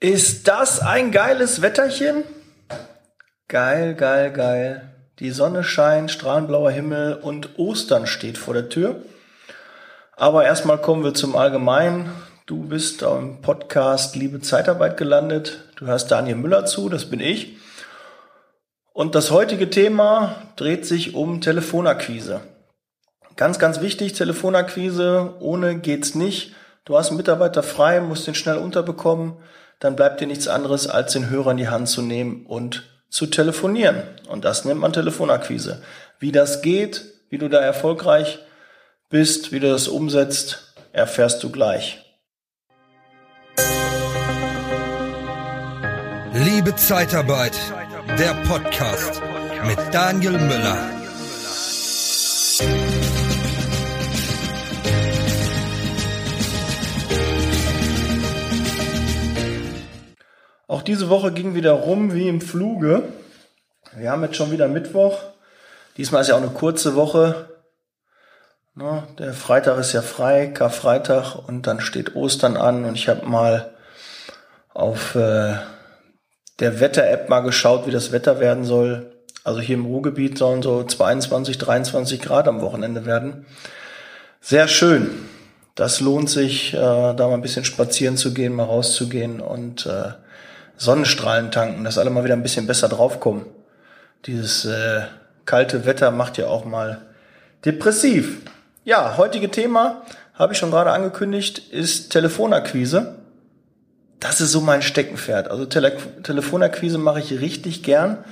Ist das ein geiles Wetterchen? Geil, geil, geil. Die Sonne scheint, strahlenblauer Himmel und Ostern steht vor der Tür. Aber erstmal kommen wir zum Allgemeinen. Du bist am Podcast Liebe Zeitarbeit gelandet. Du hörst Daniel Müller zu, das bin ich. Und das heutige Thema dreht sich um Telefonakquise. Ganz, ganz wichtig, Telefonakquise. Ohne geht's nicht. Du hast einen Mitarbeiter frei, musst den schnell unterbekommen dann bleibt dir nichts anderes, als den Hörer in die Hand zu nehmen und zu telefonieren. Und das nennt man Telefonakquise. Wie das geht, wie du da erfolgreich bist, wie du das umsetzt, erfährst du gleich. Liebe Zeitarbeit, der Podcast mit Daniel Müller. Diese Woche ging wieder rum wie im Fluge. Wir haben jetzt schon wieder Mittwoch. Diesmal ist ja auch eine kurze Woche. der Freitag ist ja frei, Karfreitag und dann steht Ostern an und ich habe mal auf äh, der Wetter-App mal geschaut, wie das Wetter werden soll. Also hier im Ruhrgebiet sollen so 22, 23 Grad am Wochenende werden. Sehr schön. Das lohnt sich, äh, da mal ein bisschen spazieren zu gehen, mal rauszugehen und äh, Sonnenstrahlen tanken, dass alle mal wieder ein bisschen besser draufkommen. Dieses äh, kalte Wetter macht ja auch mal depressiv. Ja, heutige Thema, habe ich schon gerade angekündigt, ist Telefonakquise. Das ist so mein Steckenpferd. Also Tele Telefonakquise mache ich richtig gern,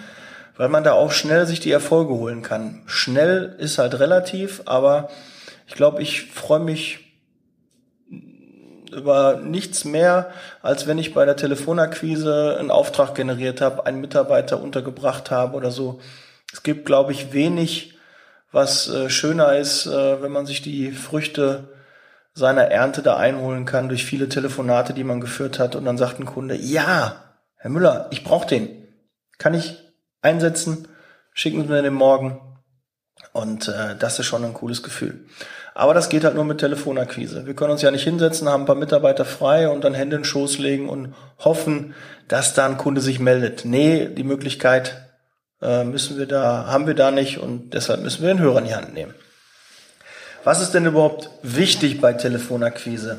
weil man da auch schnell sich die Erfolge holen kann. Schnell ist halt relativ, aber ich glaube, ich freue mich über nichts mehr, als wenn ich bei der Telefonakquise einen Auftrag generiert habe, einen Mitarbeiter untergebracht habe oder so. Es gibt, glaube ich, wenig, was äh, schöner ist, äh, wenn man sich die Früchte seiner Ernte da einholen kann durch viele Telefonate, die man geführt hat und dann sagt ein Kunde, ja, Herr Müller, ich brauche den. Kann ich einsetzen? Schicken Sie mir den morgen. Und äh, das ist schon ein cooles Gefühl. Aber das geht halt nur mit Telefonakquise. Wir können uns ja nicht hinsetzen, haben ein paar Mitarbeiter frei und dann Hände in den Schoß legen und hoffen, dass da ein Kunde sich meldet. Nee, die Möglichkeit äh, müssen wir da, haben wir da nicht und deshalb müssen wir den Hörer in die Hand nehmen. Was ist denn überhaupt wichtig bei Telefonakquise?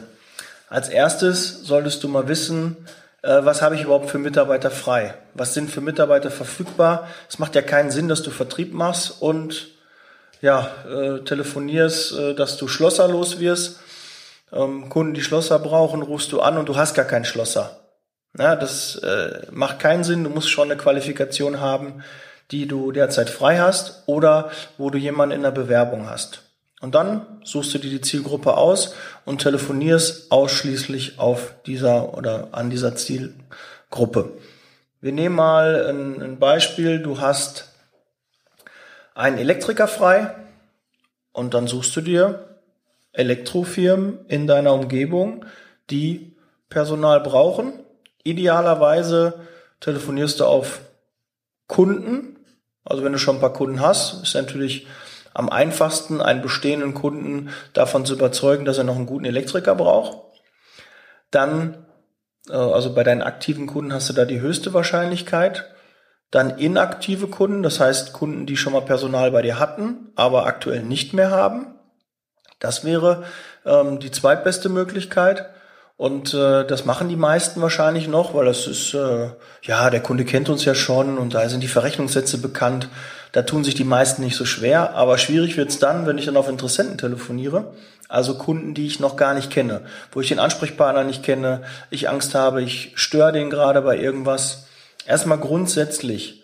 Als erstes solltest du mal wissen, äh, was habe ich überhaupt für Mitarbeiter frei? Was sind für Mitarbeiter verfügbar? Es macht ja keinen Sinn, dass du Vertrieb machst und ja, äh, telefonierst, äh, dass du Schlosser los wirst. Ähm, Kunden, die Schlosser brauchen, rufst du an und du hast gar keinen Schlosser. Ja, das äh, macht keinen Sinn. Du musst schon eine Qualifikation haben, die du derzeit frei hast oder wo du jemanden in der Bewerbung hast. Und dann suchst du dir die Zielgruppe aus und telefonierst ausschließlich auf dieser oder an dieser Zielgruppe. Wir nehmen mal ein, ein Beispiel. Du hast einen Elektriker frei und dann suchst du dir Elektrofirmen in deiner Umgebung, die Personal brauchen. Idealerweise telefonierst du auf Kunden. Also wenn du schon ein paar Kunden hast, ist natürlich am einfachsten, einen bestehenden Kunden davon zu überzeugen, dass er noch einen guten Elektriker braucht. Dann, äh, also bei deinen aktiven Kunden hast du da die höchste Wahrscheinlichkeit. Dann inaktive Kunden, das heißt Kunden, die schon mal Personal bei dir hatten, aber aktuell nicht mehr haben. Das wäre ähm, die zweitbeste Möglichkeit. Und äh, das machen die meisten wahrscheinlich noch, weil das ist, äh, ja, der Kunde kennt uns ja schon und da sind die Verrechnungssätze bekannt. Da tun sich die meisten nicht so schwer. Aber schwierig wird's dann, wenn ich dann auf Interessenten telefoniere. Also Kunden, die ich noch gar nicht kenne, wo ich den Ansprechpartner nicht kenne, ich Angst habe, ich störe den gerade bei irgendwas Erstmal grundsätzlich,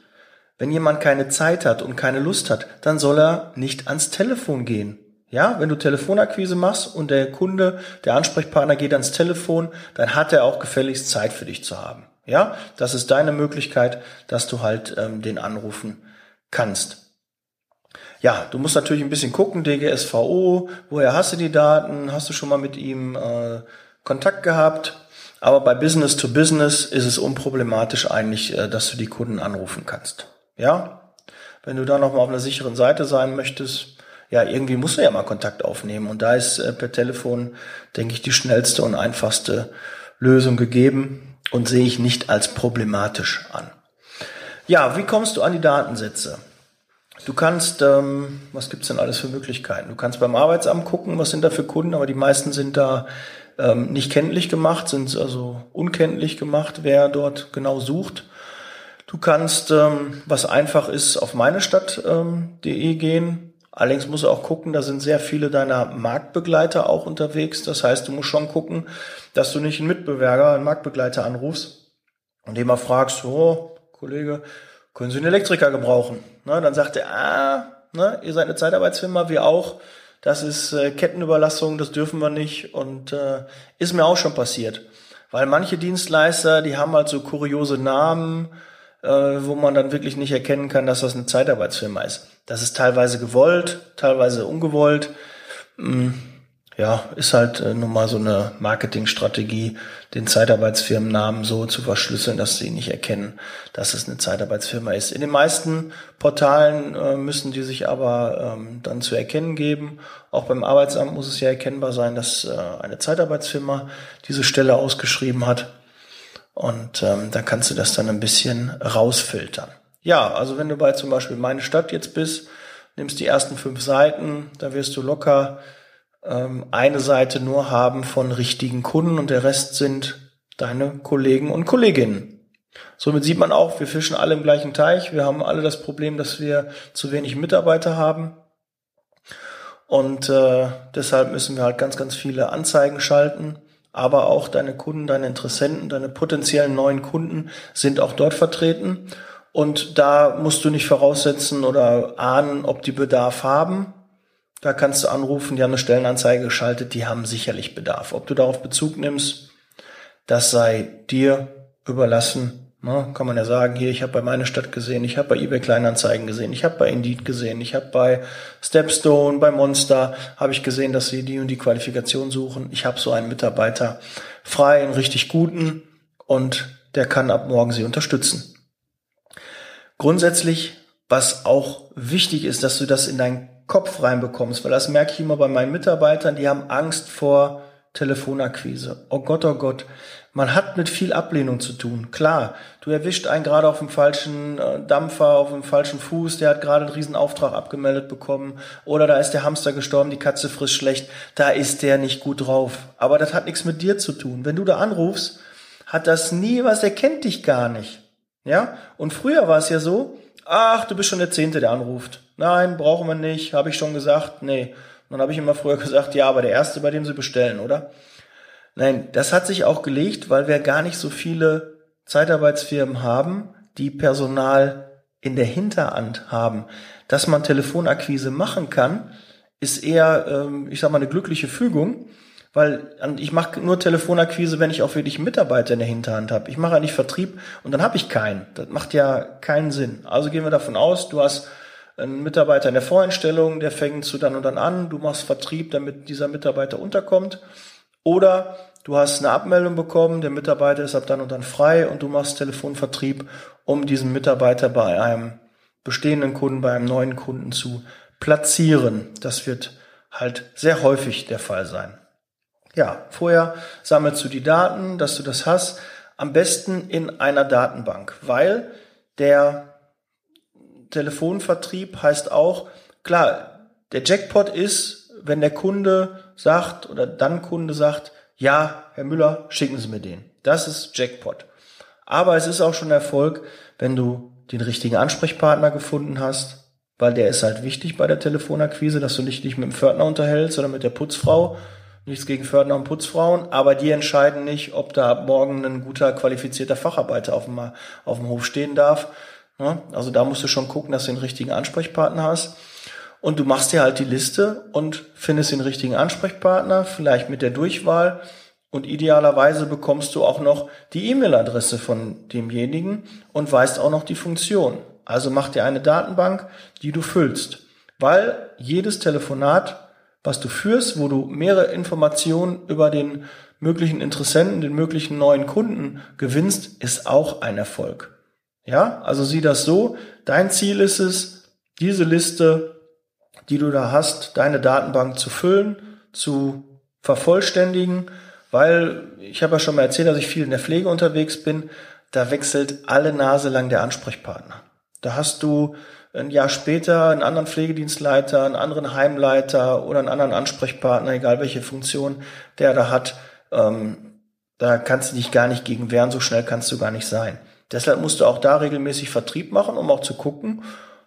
wenn jemand keine Zeit hat und keine Lust hat, dann soll er nicht ans Telefon gehen. Ja, wenn du Telefonakquise machst und der Kunde, der Ansprechpartner geht ans Telefon, dann hat er auch gefälligst Zeit für dich zu haben. Ja, das ist deine Möglichkeit, dass du halt ähm, den anrufen kannst. Ja, du musst natürlich ein bisschen gucken, DGSVO, woher hast du die Daten, hast du schon mal mit ihm äh, Kontakt gehabt, aber bei Business to Business ist es unproblematisch eigentlich, äh, dass du die Kunden anrufen kannst. Ja? Wenn du da nochmal auf einer sicheren Seite sein möchtest, ja, irgendwie musst du ja mal Kontakt aufnehmen. Und da ist äh, per Telefon, denke ich, die schnellste und einfachste Lösung gegeben. und sehe ich nicht als problematisch an. Ja, wie kommst du an die Datensätze? Du kannst, ähm, was gibt's denn alles für Möglichkeiten? Du kannst beim Arbeitsamt gucken, was sind da für Kunden, aber die meisten sind da ähm, nicht kenntlich gemacht, sind also unkenntlich gemacht, wer dort genau sucht. Du kannst, ähm, was einfach ist, auf meinestadt.de ähm, gehen. Allerdings musst du auch gucken, da sind sehr viele deiner Marktbegleiter auch unterwegs. Das heißt, du musst schon gucken, dass du nicht einen Mitbewerber, einen Marktbegleiter anrufst und dem mal fragst, oh, Kollege, können Sie einen Elektriker gebrauchen? Na, dann sagt er, ah, ne, ihr seid eine Zeitarbeitsfirma, wir auch. Das ist äh, Kettenüberlassung, das dürfen wir nicht. Und äh, ist mir auch schon passiert. Weil manche Dienstleister, die haben halt so kuriose Namen, äh, wo man dann wirklich nicht erkennen kann, dass das eine Zeitarbeitsfirma ist. Das ist teilweise gewollt, teilweise ungewollt. Hm ja, ist halt äh, nun mal so eine Marketingstrategie, den Zeitarbeitsfirmennamen so zu verschlüsseln, dass sie nicht erkennen, dass es eine Zeitarbeitsfirma ist. In den meisten Portalen äh, müssen die sich aber ähm, dann zu erkennen geben. Auch beim Arbeitsamt muss es ja erkennbar sein, dass äh, eine Zeitarbeitsfirma diese Stelle ausgeschrieben hat. Und ähm, da kannst du das dann ein bisschen rausfiltern. Ja, also wenn du bei zum Beispiel meine Stadt jetzt bist, nimmst die ersten fünf Seiten, da wirst du locker ähm, eine Seite nur haben von richtigen Kunden und der Rest sind deine Kollegen und Kolleginnen. Somit sieht man auch, wir fischen alle im gleichen Teich. Wir haben alle das Problem, dass wir zu wenig Mitarbeiter haben. Und äh, deshalb müssen wir halt ganz, ganz viele Anzeigen schalten. Aber auch deine Kunden, deine Interessenten, deine potenziellen neuen Kunden sind auch dort vertreten. Und da musst du nicht voraussetzen oder ahnen, ob die Bedarf haben, da kannst du anrufen, die haben eine Stellenanzeige geschaltet, die haben sicherlich Bedarf. Ob du darauf Bezug nimmst, das sei dir überlassen. Ne? Kann man ja sagen, hier, ich habe bei meiner Stadt gesehen, ich habe bei eBay Kleinanzeigen gesehen, ich habe bei Indeed gesehen, ich habe bei Stepstone, bei Monster, habe ich gesehen, dass sie die und die Qualifikation suchen. Ich habe so einen Mitarbeiter frei, einen richtig guten und der kann ab morgen sie unterstützen. Grundsätzlich, was auch wichtig ist, dass du das in dein Kopf reinbekommst, weil das merke ich immer bei meinen Mitarbeitern, die haben Angst vor Telefonakquise. Oh Gott, oh Gott. Man hat mit viel Ablehnung zu tun. Klar, du erwischt einen gerade auf dem falschen äh, Dampfer, auf dem falschen Fuß, der hat gerade einen Riesenauftrag abgemeldet bekommen. Oder da ist der Hamster gestorben, die Katze frisst schlecht. Da ist der nicht gut drauf. Aber das hat nichts mit dir zu tun. Wenn du da anrufst, hat das nie was, er kennt dich gar nicht. Ja? Und früher war es ja so, ach, du bist schon der Zehnte, der anruft. Nein, brauchen wir nicht, habe ich schon gesagt, nee. Dann habe ich immer früher gesagt, ja, aber der Erste, bei dem sie bestellen, oder? Nein, das hat sich auch gelegt, weil wir gar nicht so viele Zeitarbeitsfirmen haben, die Personal in der Hinterhand haben. Dass man Telefonakquise machen kann, ist eher, ähm, ich sag mal, eine glückliche Fügung. Weil ich mache nur Telefonakquise, wenn ich auch wirklich Mitarbeiter in der Hinterhand habe. Ich mache ja nicht Vertrieb und dann habe ich keinen. Das macht ja keinen Sinn. Also gehen wir davon aus, du hast einen Mitarbeiter in der Voreinstellung, der fängt zu dann und dann an, du machst Vertrieb, damit dieser Mitarbeiter unterkommt. Oder du hast eine Abmeldung bekommen, der Mitarbeiter ist ab dann und dann frei und du machst Telefonvertrieb, um diesen Mitarbeiter bei einem bestehenden Kunden, bei einem neuen Kunden zu platzieren. Das wird halt sehr häufig der Fall sein. Ja, vorher sammelst du die Daten, dass du das hast. Am besten in einer Datenbank, weil der Telefonvertrieb heißt auch, klar, der Jackpot ist, wenn der Kunde sagt oder dann Kunde sagt, ja, Herr Müller, schicken Sie mir den. Das ist Jackpot. Aber es ist auch schon Erfolg, wenn du den richtigen Ansprechpartner gefunden hast, weil der ist halt wichtig bei der Telefonakquise, dass du dich nicht mit dem Pförtner unterhältst oder mit der Putzfrau, Nichts gegen Fördner und Putzfrauen, aber die entscheiden nicht, ob da morgen ein guter, qualifizierter Facharbeiter auf dem, auf dem Hof stehen darf. Also da musst du schon gucken, dass du den richtigen Ansprechpartner hast. Und du machst dir halt die Liste und findest den richtigen Ansprechpartner, vielleicht mit der Durchwahl. Und idealerweise bekommst du auch noch die E-Mail-Adresse von demjenigen und weißt auch noch die Funktion. Also mach dir eine Datenbank, die du füllst. Weil jedes Telefonat was du führst, wo du mehrere Informationen über den möglichen Interessenten, den möglichen neuen Kunden gewinnst, ist auch ein Erfolg. Ja, also sieh das so. Dein Ziel ist es, diese Liste, die du da hast, deine Datenbank zu füllen, zu vervollständigen, Weil ich habe ja schon mal erzählt, dass ich viel in der Pflege unterwegs bin. Da wechselt alle Nase lang der Ansprechpartner. Da hast du ein Jahr später einen anderen Pflegedienstleiter, einen anderen Heimleiter oder einen anderen Ansprechpartner, egal welche Funktion der da hat. Ähm, da kannst du dich gar nicht gegen wehren, so schnell kannst du gar nicht sein. Deshalb musst du auch da regelmäßig Vertrieb machen, um auch zu gucken,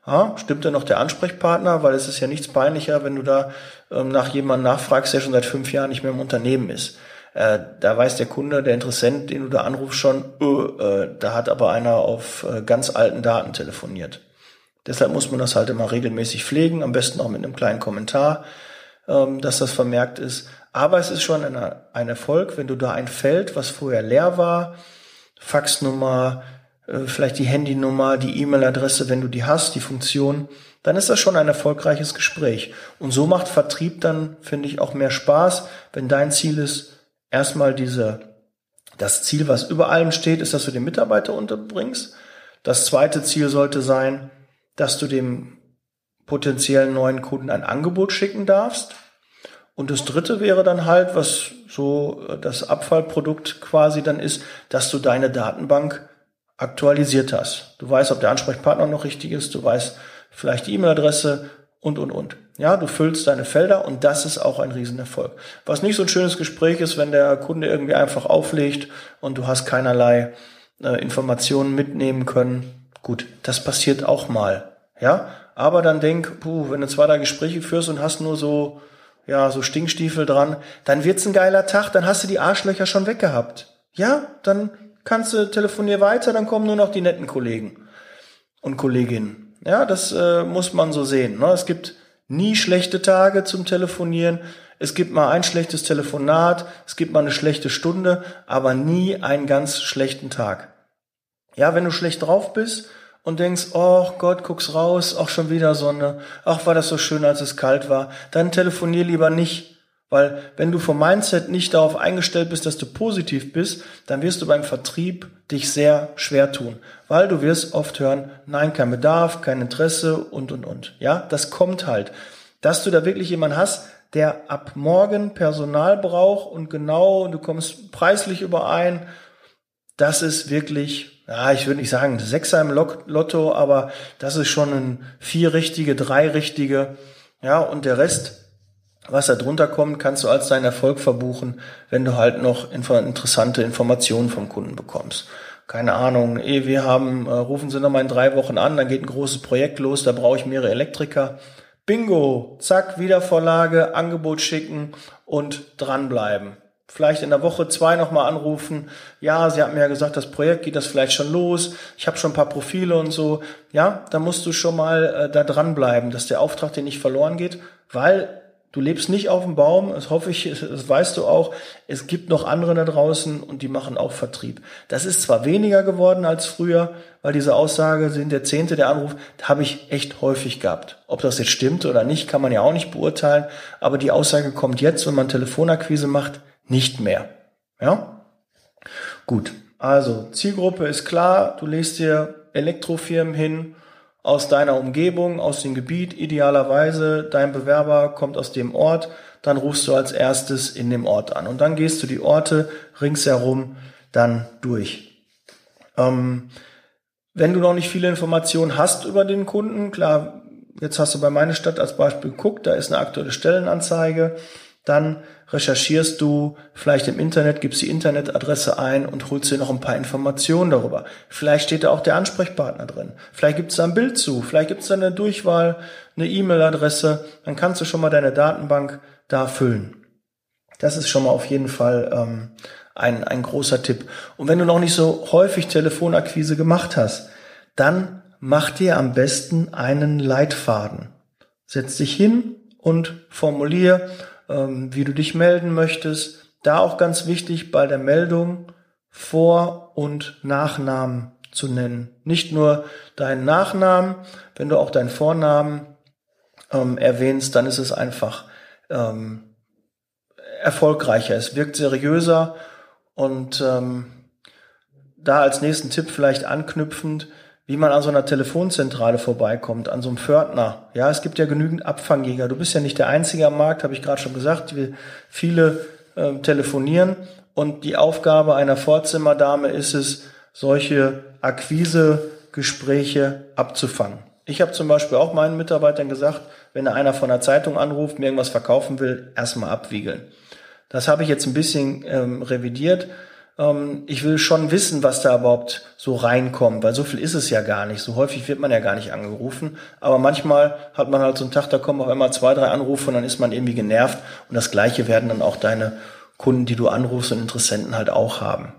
ja, stimmt denn noch der Ansprechpartner, weil es ist ja nichts peinlicher, wenn du da ähm, nach jemandem nachfragst, der schon seit fünf Jahren nicht mehr im Unternehmen ist. Äh, da weiß der Kunde, der Interessent, den du da anrufst, schon, äh, äh, da hat aber einer auf äh, ganz alten Daten telefoniert. Deshalb muss man das halt immer regelmäßig pflegen, am besten auch mit einem kleinen Kommentar, ähm, dass das vermerkt ist. Aber es ist schon ein Erfolg, wenn du da ein Feld, was vorher leer war, Faxnummer, äh, vielleicht die Handynummer, die E-Mail-Adresse, wenn du die hast, die Funktion, dann ist das schon ein erfolgreiches Gespräch. Und so macht Vertrieb dann, finde ich, auch mehr Spaß, wenn dein Ziel ist, erstmal diese, das Ziel, was über allem steht, ist, dass du den Mitarbeiter unterbringst. Das zweite Ziel sollte sein, dass du dem potenziellen neuen Kunden ein Angebot schicken darfst. Und das dritte wäre dann halt, was so äh, das Abfallprodukt quasi dann ist, dass du deine Datenbank aktualisiert hast. Du weißt, ob der Ansprechpartner noch richtig ist, du weißt vielleicht die E-Mail-Adresse und, und, und. Ja, du füllst deine Felder und das ist auch ein Riesenerfolg. Was nicht so ein schönes Gespräch ist, wenn der Kunde irgendwie einfach auflegt und du hast keinerlei äh, Informationen mitnehmen können. Gut, das passiert auch mal. Ja, aber dann denk, puh, wenn du zwei, drei Gespräche führst und hast nur so, ja, so Stinkstiefel dran, dann wird's ein geiler Tag, dann hast du die Arschlöcher schon weggehabt. Ja, dann kannst du telefonier weiter, dann kommen nur noch die netten Kollegen und Kolleginnen. Ja, das äh, muss man so sehen. Ne? Es gibt nie schlechte Tage zum Telefonieren. Es gibt mal ein schlechtes Telefonat, es gibt mal eine schlechte Stunde, aber nie einen ganz schlechten Tag. Ja, wenn du schlecht drauf bist und denkst, oh Gott, guck's raus, auch schon wieder Sonne, ach war das so schön, als es kalt war, dann telefonier lieber nicht, weil wenn du vom Mindset nicht darauf eingestellt bist, dass du positiv bist, dann wirst du beim Vertrieb dich sehr schwer tun. Weil du wirst oft hören, nein, kein Bedarf, kein Interesse und, und, und. Ja, das kommt halt. Dass du da wirklich jemanden hast, der ab morgen Personal braucht und genau, du kommst preislich überein, das ist wirklich, ja, ich würde nicht sagen Sechser im Lotto, aber das ist schon ein vier richtige, drei richtige, ja, und der Rest, was da drunter kommt, kannst du als deinen Erfolg verbuchen, wenn du halt noch interessante Informationen vom Kunden bekommst. Keine Ahnung, eh, wir haben, äh, rufen Sie nochmal in drei Wochen an, dann geht ein großes Projekt los, da brauche ich mehrere Elektriker. Bingo, zack, Wiedervorlage, Angebot schicken und dranbleiben. Vielleicht in der Woche zwei nochmal anrufen. Ja, Sie haben mir ja gesagt, das Projekt geht das vielleicht schon los. Ich habe schon ein paar Profile und so. Ja, da musst du schon mal äh, da dranbleiben, dass der Auftrag dir nicht verloren geht, weil Du lebst nicht auf dem Baum, das hoffe ich, das weißt du auch. Es gibt noch andere da draußen und die machen auch Vertrieb. Das ist zwar weniger geworden als früher, weil diese Aussage sind der Zehnte der Anruf, habe ich echt häufig gehabt. Ob das jetzt stimmt oder nicht, kann man ja auch nicht beurteilen. Aber die Aussage kommt jetzt, wenn man Telefonakquise macht, nicht mehr. Ja? Gut. Also, Zielgruppe ist klar. Du legst dir Elektrofirmen hin, aus deiner Umgebung, aus dem Gebiet, idealerweise dein Bewerber kommt aus dem Ort, dann rufst du als erstes in dem Ort an und dann gehst du die Orte ringsherum dann durch. Ähm, wenn du noch nicht viele Informationen hast über den Kunden, klar, jetzt hast du bei meiner Stadt als Beispiel geguckt, da ist eine aktuelle Stellenanzeige, dann recherchierst du vielleicht im Internet, gibst die Internetadresse ein und holst dir noch ein paar Informationen darüber. Vielleicht steht da auch der Ansprechpartner drin. Vielleicht gibt es da ein Bild zu. Vielleicht gibt es da eine Durchwahl, eine E-Mail-Adresse. Dann kannst du schon mal deine Datenbank da füllen. Das ist schon mal auf jeden Fall ähm, ein, ein großer Tipp. Und wenn du noch nicht so häufig Telefonakquise gemacht hast, dann mach dir am besten einen Leitfaden. Setz dich hin und formulier wie du dich melden möchtest. Da auch ganz wichtig bei der Meldung Vor- und Nachnamen zu nennen. Nicht nur deinen Nachnamen, wenn du auch deinen Vornamen ähm, erwähnst, dann ist es einfach ähm, erfolgreicher. Es wirkt seriöser und ähm, da als nächsten Tipp vielleicht anknüpfend, wie man an so einer Telefonzentrale vorbeikommt, an so einem Pförtner. Ja, es gibt ja genügend Abfangjäger. Du bist ja nicht der Einzige am Markt, habe ich gerade schon gesagt. Wir, viele äh, telefonieren und die Aufgabe einer Vorzimmerdame ist es, solche Akquisegespräche abzufangen. Ich habe zum Beispiel auch meinen Mitarbeitern gesagt, wenn einer von der Zeitung anruft, mir irgendwas verkaufen will, erstmal abwiegeln. Das habe ich jetzt ein bisschen ähm, revidiert. Ähm, ich will schon wissen, was da überhaupt so reinkommt, weil so viel ist es ja gar nicht. So häufig wird man ja gar nicht angerufen. Aber manchmal hat man halt so einen Tag, da kommen auf einmal zwei, drei Anrufe und dann ist man irgendwie genervt. Und das Gleiche werden dann auch deine Kunden, die du anrufst und Interessenten halt auch haben.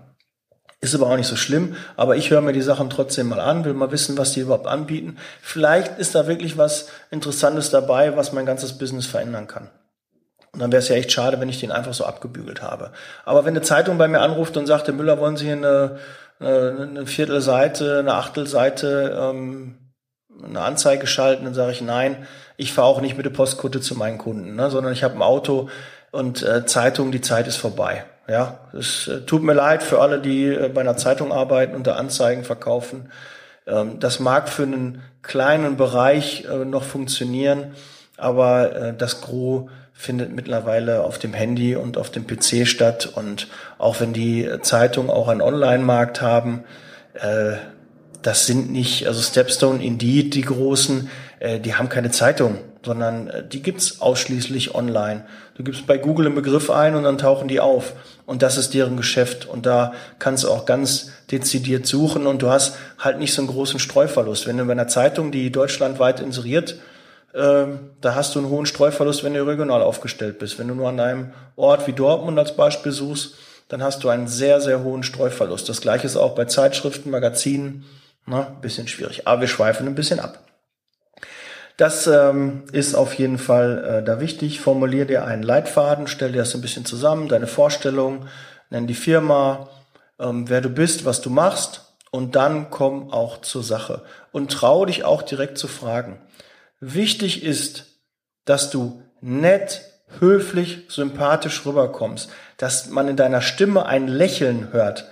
Ist aber auch nicht so schlimm, aber ich höre mir die Sachen trotzdem mal an, will mal wissen, was die überhaupt anbieten. Vielleicht ist da wirklich was Interessantes dabei, was mein ganzes Business verändern kann. Und dann wäre es ja echt schade, wenn ich den einfach so abgebügelt habe. Aber wenn eine Zeitung bei mir anruft und sagt, Herr Müller, wollen Sie hier eine, eine, Viertelseite, eine Achtelseite, ähm, eine Anzeige schalten, dann sage ich nein, ich fahre auch nicht mit der Postkutte zu meinen Kunden, ne, sondern ich habe ein Auto und äh, Zeitung, die Zeit ist vorbei. Ja, es äh, tut mir leid für alle, die äh, bei einer Zeitung arbeiten und da Anzeigen verkaufen. Ähm, das mag für einen kleinen Bereich äh, noch funktionieren, aber das Gros findet mittlerweile auf dem Handy und auf dem PC statt. Und auch wenn die Zeitungen auch einen Online-Markt haben, das sind nicht, also Stepstone, Indeed, die großen, die haben keine Zeitung sondern äh, die gibt's ausschließlich online. Du gibst bei Google einen Begriff ein und dann tauchen die auf. Und das ist deren Geschäft. Und da kannst du auch ganz dezidiert suchen und du hast halt nicht so einen großen Streuverlust. Wenn du bei einer Zeitung, die deutschlandweit inseriert, äh, da hast du einen hohen Streuverlust, wenn du regional aufgestellt bist. Wenn du nur an einem Ort wie Dortmund als Beispiel suchst, dann hast du einen sehr, sehr hohen Streuverlust. Das gleiche ist auch bei Zeitschriften, Magazinen. Na, bisschen schwierig. Aber wir schweifen ein bisschen ab. Das ähm, ist auf jeden Fall äh, da wichtig. Formulier dir einen Leitfaden, stell dir das ein bisschen zusammen, deine Vorstellung, nenn die Firma, ähm, wer du bist, was du machst und dann komm auch zur Sache und trau dich auch direkt zu fragen. Wichtig ist, dass du nett, höflich, sympathisch rüberkommst, dass man in deiner Stimme ein Lächeln hört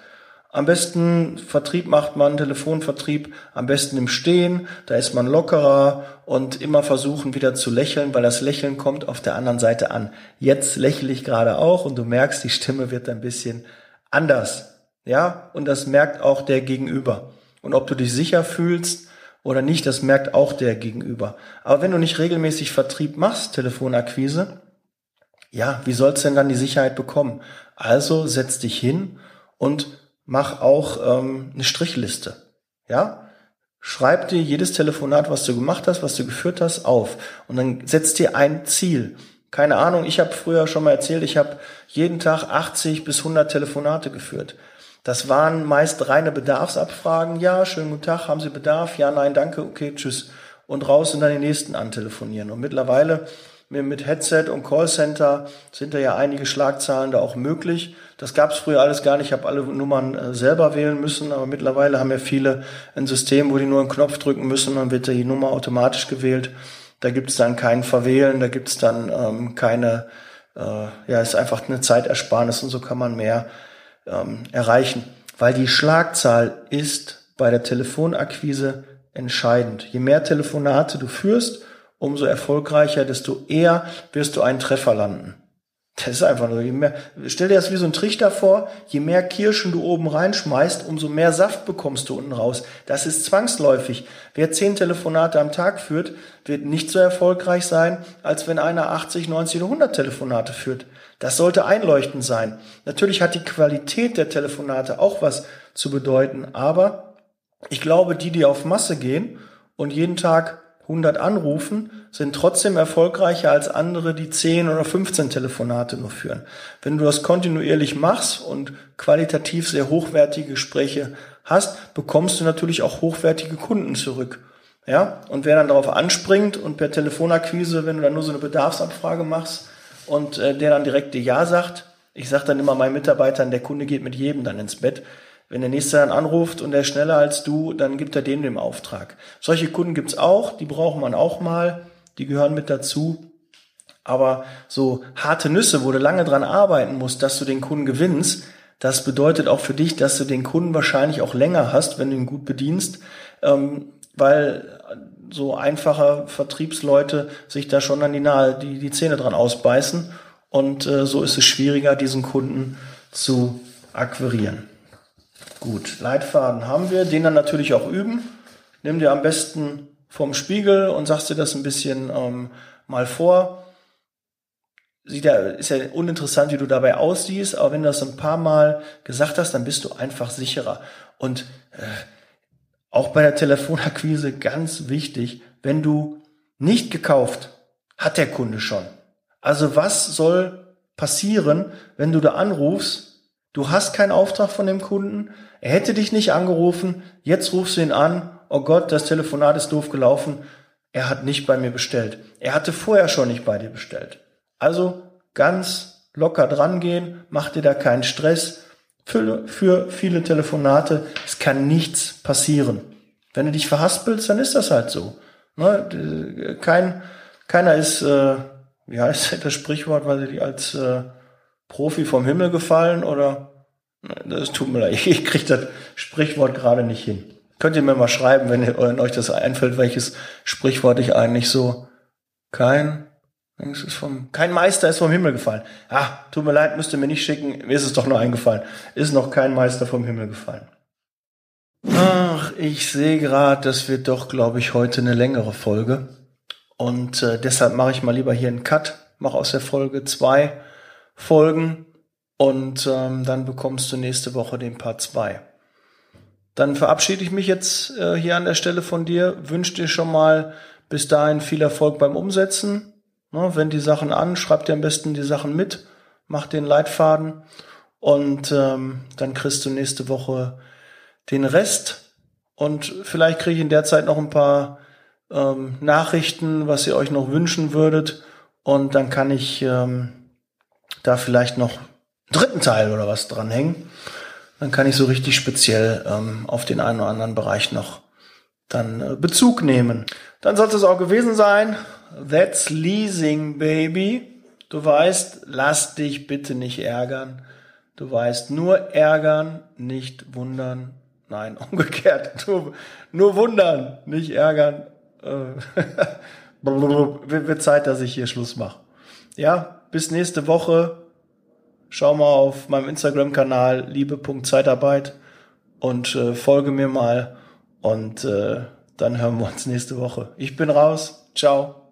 am besten Vertrieb macht man, Telefonvertrieb, am besten im Stehen, da ist man lockerer und immer versuchen wieder zu lächeln, weil das Lächeln kommt auf der anderen Seite an. Jetzt lächle ich gerade auch und du merkst, die Stimme wird ein bisschen anders. Ja, und das merkt auch der Gegenüber. Und ob du dich sicher fühlst oder nicht, das merkt auch der Gegenüber. Aber wenn du nicht regelmäßig Vertrieb machst, Telefonakquise, ja, wie sollst du denn dann die Sicherheit bekommen? Also setz dich hin und mach auch ähm, eine Strichliste. Ja? Schreib dir jedes Telefonat, was du gemacht hast, was du geführt hast, auf. Und dann setz dir ein Ziel. Keine Ahnung, ich habe früher schon mal erzählt, ich habe jeden Tag 80 bis 100 Telefonate geführt. Das waren meist reine Bedarfsabfragen. Ja, schönen guten Tag, haben Sie Bedarf? Ja, nein, danke, okay, tschüss. Und raus und dann den nächsten antelefonieren. Und mittlerweile mit Headset und Callcenter sind da ja einige Schlagzahlen da auch möglich. Das gab es früher alles gar nicht. Ich habe alle Nummern äh, selber wählen müssen, aber mittlerweile haben ja viele ein System, wo die nur einen Knopf drücken müssen, dann wird die Nummer automatisch gewählt. Da gibt es dann kein Verwählen, da gibt es dann ähm, keine, äh, ja, ist einfach eine Zeitersparnis und so kann man mehr ähm, erreichen. Weil die Schlagzahl ist bei der Telefonakquise entscheidend. Je mehr Telefonate du führst, umso erfolgreicher, desto eher wirst du einen Treffer landen. Das ist einfach nur, je mehr, stell dir das wie so ein Trichter vor, je mehr Kirschen du oben reinschmeißt, umso mehr Saft bekommst du unten raus. Das ist zwangsläufig. Wer zehn Telefonate am Tag führt, wird nicht so erfolgreich sein, als wenn einer 80, 90 oder 100 Telefonate führt. Das sollte einleuchtend sein. Natürlich hat die Qualität der Telefonate auch was zu bedeuten, aber ich glaube, die, die auf Masse gehen und jeden Tag 100 anrufen, sind trotzdem erfolgreicher als andere, die 10 oder 15 Telefonate nur führen. Wenn du das kontinuierlich machst und qualitativ sehr hochwertige Gespräche hast, bekommst du natürlich auch hochwertige Kunden zurück. Ja, und wer dann darauf anspringt und per Telefonakquise, wenn du dann nur so eine Bedarfsabfrage machst und äh, der dann direkt dir Ja sagt, ich sage dann immer meinen Mitarbeitern, der Kunde geht mit jedem dann ins Bett, wenn der nächste dann anruft und der ist schneller als du, dann gibt er dem den Auftrag. Solche Kunden gibt's auch, die braucht man auch mal, die gehören mit dazu. Aber so harte Nüsse, wo du lange dran arbeiten musst, dass du den Kunden gewinnst, das bedeutet auch für dich, dass du den Kunden wahrscheinlich auch länger hast, wenn du ihn gut bedienst, ähm, weil so einfache Vertriebsleute sich da schon an die, nahe, die, die Zähne dran ausbeißen und äh, so ist es schwieriger, diesen Kunden zu akquirieren. Gut, Leitfaden haben wir, den dann natürlich auch üben. Nimm dir am besten vom Spiegel und sagst dir das ein bisschen ähm, mal vor. Sieht ja, ist ja uninteressant, wie du dabei aussiehst, aber wenn du das ein paar Mal gesagt hast, dann bist du einfach sicherer. Und äh, auch bei der Telefonakquise ganz wichtig, wenn du nicht gekauft, hat der Kunde schon. Also was soll passieren, wenn du da anrufst, du hast keinen Auftrag von dem Kunden, er hätte dich nicht angerufen, jetzt rufst du ihn an, oh Gott, das Telefonat ist doof gelaufen, er hat nicht bei mir bestellt. Er hatte vorher schon nicht bei dir bestellt. Also ganz locker dran gehen, mach dir da keinen Stress. Für, für viele Telefonate, es kann nichts passieren. Wenn du dich verhaspelst, dann ist das halt so. Ne? Kein, keiner ist, äh, wie heißt das Sprichwort, weil sie als äh, Profi vom Himmel gefallen oder das tut mir leid, ich kriege das Sprichwort gerade nicht hin. Könnt ihr mir mal schreiben, wenn euch das einfällt, welches Sprichwort ich eigentlich so kein vom, kein Meister ist vom Himmel gefallen. Ah, tut mir leid, müsst ihr mir nicht schicken, mir ist es doch nur eingefallen. Ist noch kein Meister vom Himmel gefallen. Ach, ich sehe gerade, das wird doch, glaube ich, heute eine längere Folge. Und äh, deshalb mache ich mal lieber hier einen Cut, mache aus der Folge zwei Folgen und ähm, dann bekommst du nächste Woche den Part zwei. Dann verabschiede ich mich jetzt äh, hier an der Stelle von dir, wünsche dir schon mal bis dahin viel Erfolg beim Umsetzen. Ne, wenn die Sachen an, schreib dir am besten die Sachen mit, mach den Leitfaden und ähm, dann kriegst du nächste Woche den Rest. Und vielleicht kriege ich in der Zeit noch ein paar ähm, Nachrichten, was ihr euch noch wünschen würdet. Und dann kann ich ähm, da vielleicht noch einen dritten Teil oder was dranhängen. Dann kann ich so richtig speziell ähm, auf den einen oder anderen Bereich noch dann äh, Bezug nehmen. Dann sollte es auch gewesen sein. That's leasing, baby. Du weißt, lass dich bitte nicht ärgern. Du weißt, nur ärgern, nicht wundern. Nein, umgekehrt. Nur, nur wundern, nicht ärgern. Äh, wird Zeit, dass ich hier Schluss mache. Ja, bis nächste Woche. Schau mal auf meinem Instagram-Kanal liebe.zeitarbeit und äh, folge mir mal und äh, dann hören wir uns nächste Woche. Ich bin raus. Ciao.